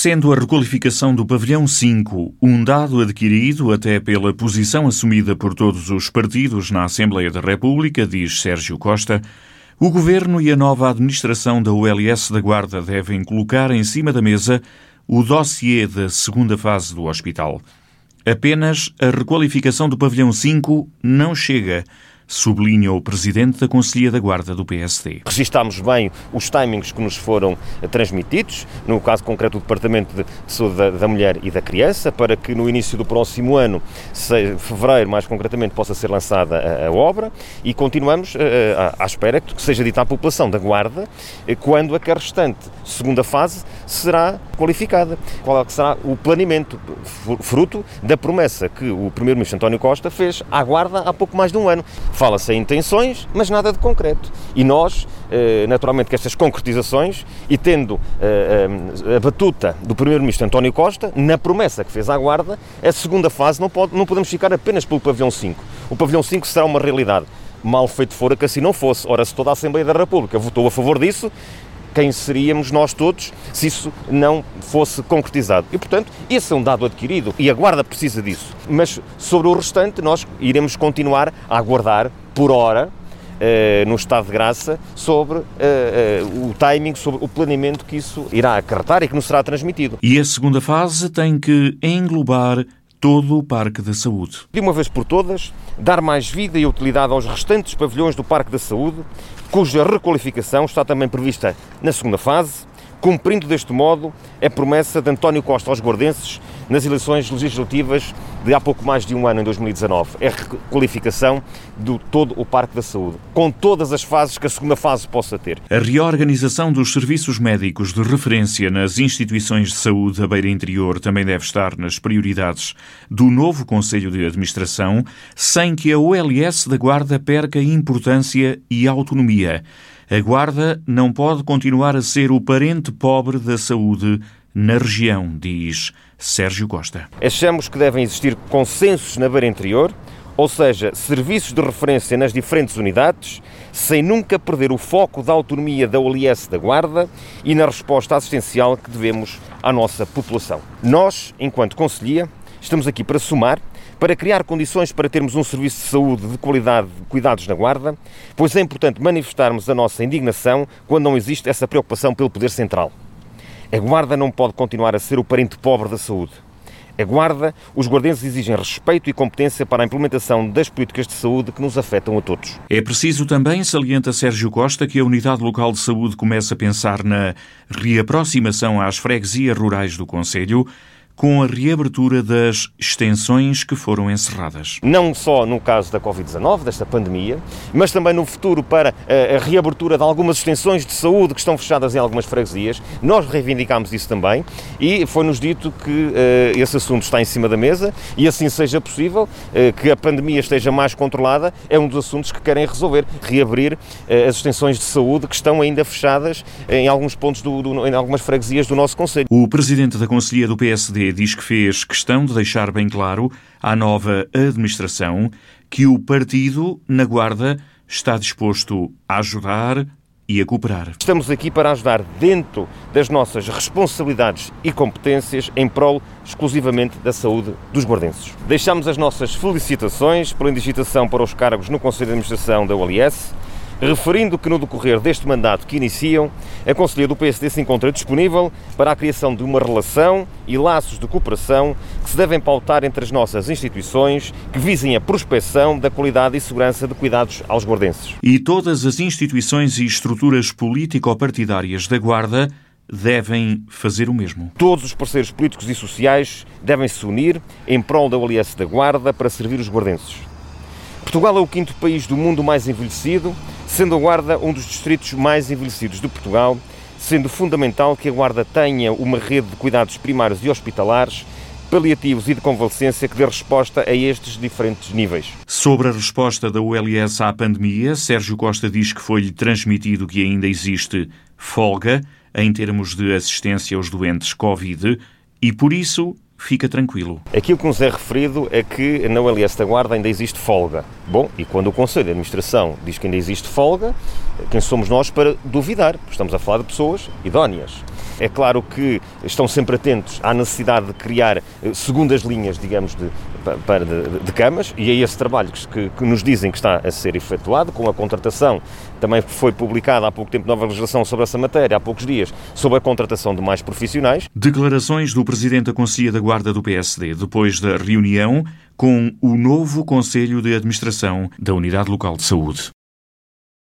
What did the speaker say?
Sendo a requalificação do pavilhão 5 um dado adquirido até pela posição assumida por todos os partidos na Assembleia da República, diz Sérgio Costa, o Governo e a nova administração da ULS da Guarda devem colocar em cima da mesa o dossiê da segunda fase do hospital. Apenas a requalificação do pavilhão 5 não chega sublinha o presidente da Conselhia da Guarda do PSD. Registámos bem os timings que nos foram transmitidos, no caso concreto do Departamento de Saúde da, da Mulher e da Criança, para que no início do próximo ano, fevereiro mais concretamente, possa ser lançada a, a obra e continuamos uh, à, à espera que seja dita à população da Guarda quando a que a restante segunda fase será qualificada. Qual é será o planeamento, fruto da promessa que o Primeiro-Ministro António Costa fez à Guarda há pouco mais de um ano. Fala-se em intenções, mas nada de concreto. E nós, eh, naturalmente, que estas concretizações, e tendo eh, eh, a batuta do Primeiro-Ministro António Costa, na promessa que fez à Guarda, a segunda fase não, pode, não podemos ficar apenas pelo pavilhão 5. O pavilhão 5 será uma realidade. Mal feito fora que assim não fosse. Ora, se toda a Assembleia da República votou a favor disso, quem seríamos nós todos se isso não fosse concretizado. E, portanto, esse é um dado adquirido e a Guarda precisa disso. Mas sobre o restante, nós iremos continuar a aguardar por hora Uh, no estado de graça sobre uh, uh, o timing, sobre o planeamento que isso irá acarretar e que nos será transmitido. E a segunda fase tem que englobar todo o Parque da Saúde. De uma vez por todas, dar mais vida e utilidade aos restantes pavilhões do Parque da Saúde, cuja requalificação está também prevista na segunda fase, cumprindo deste modo a promessa de António Costa aos gordenses nas eleições legislativas de há pouco mais de um ano, em 2019. É a requalificação de todo o Parque da Saúde, com todas as fases que a segunda fase possa ter. A reorganização dos serviços médicos de referência nas instituições de saúde da Beira Interior também deve estar nas prioridades do novo Conselho de Administração, sem que a OLS da Guarda perca importância e autonomia. A Guarda não pode continuar a ser o parente pobre da saúde na região, diz Sérgio Costa. Achamos que devem existir consensos na beira interior, ou seja, serviços de referência nas diferentes unidades, sem nunca perder o foco da autonomia da OLS da Guarda e na resposta assistencial que devemos à nossa população. Nós, enquanto Conselhia, estamos aqui para somar para criar condições para termos um serviço de saúde de qualidade de cuidados na Guarda, pois é importante manifestarmos a nossa indignação quando não existe essa preocupação pelo Poder Central. A Guarda não pode continuar a ser o parente pobre da saúde. A Guarda, os guardenses exigem respeito e competência para a implementação das políticas de saúde que nos afetam a todos. É preciso também, salienta Sérgio Costa, que a Unidade Local de Saúde comece a pensar na reaproximação às freguesias rurais do Conselho com a reabertura das extensões que foram encerradas. Não só no caso da Covid-19, desta pandemia, mas também no futuro para eh, a reabertura de algumas extensões de saúde que estão fechadas em algumas freguesias. Nós reivindicámos isso também e foi-nos dito que uh, esse assunto está em cima da mesa e assim seja possível, uh, que a pandemia esteja mais controlada, é um dos assuntos que querem resolver, reabrir as extensões de saúde que estão ainda fechadas em alguns pontos, do, do, em algumas freguesias do nosso Conselho. O Presidente da Conselhia do PSD diz que fez questão de deixar bem claro à nova administração que o partido, na Guarda, está disposto a ajudar e a cooperar. Estamos aqui para ajudar dentro das nossas responsabilidades e competências em prol exclusivamente da saúde dos guardenses. Deixamos as nossas felicitações pela indigitação para os cargos no Conselho de Administração da OLS referindo que no decorrer deste mandato que iniciam, a Conselhia do PSD se encontra disponível para a criação de uma relação e laços de cooperação que se devem pautar entre as nossas instituições que visem a prospecção da qualidade e segurança de cuidados aos guardenses. E todas as instituições e estruturas político-partidárias da Guarda devem fazer o mesmo. Todos os parceiros políticos e sociais devem se unir em prol da aliança da Guarda para servir os guardenses. Portugal é o quinto país do mundo mais envelhecido sendo a Guarda um dos distritos mais envelhecidos de Portugal, sendo fundamental que a Guarda tenha uma rede de cuidados primários e hospitalares paliativos e de convalescência que dê resposta a estes diferentes níveis. Sobre a resposta da ULS à pandemia, Sérgio Costa diz que foi-lhe transmitido que ainda existe folga em termos de assistência aos doentes Covid e, por isso, fica tranquilo. Aquilo que nos é referido é que na ULS da Guarda ainda existe folga. Bom, e quando o Conselho de Administração diz que ainda existe folga, quem somos nós para duvidar? Estamos a falar de pessoas idóneas. É claro que estão sempre atentos à necessidade de criar segundas linhas, digamos, de, de, de camas, e é esse trabalho que, que nos dizem que está a ser efetuado, com a contratação. Também foi publicada há pouco tempo nova legislação sobre essa matéria, há poucos dias, sobre a contratação de mais profissionais. Declarações do Presidente da Conselhia da Guarda do PSD, depois da reunião com o novo Conselho de Administração da Unidade Local de Saúde.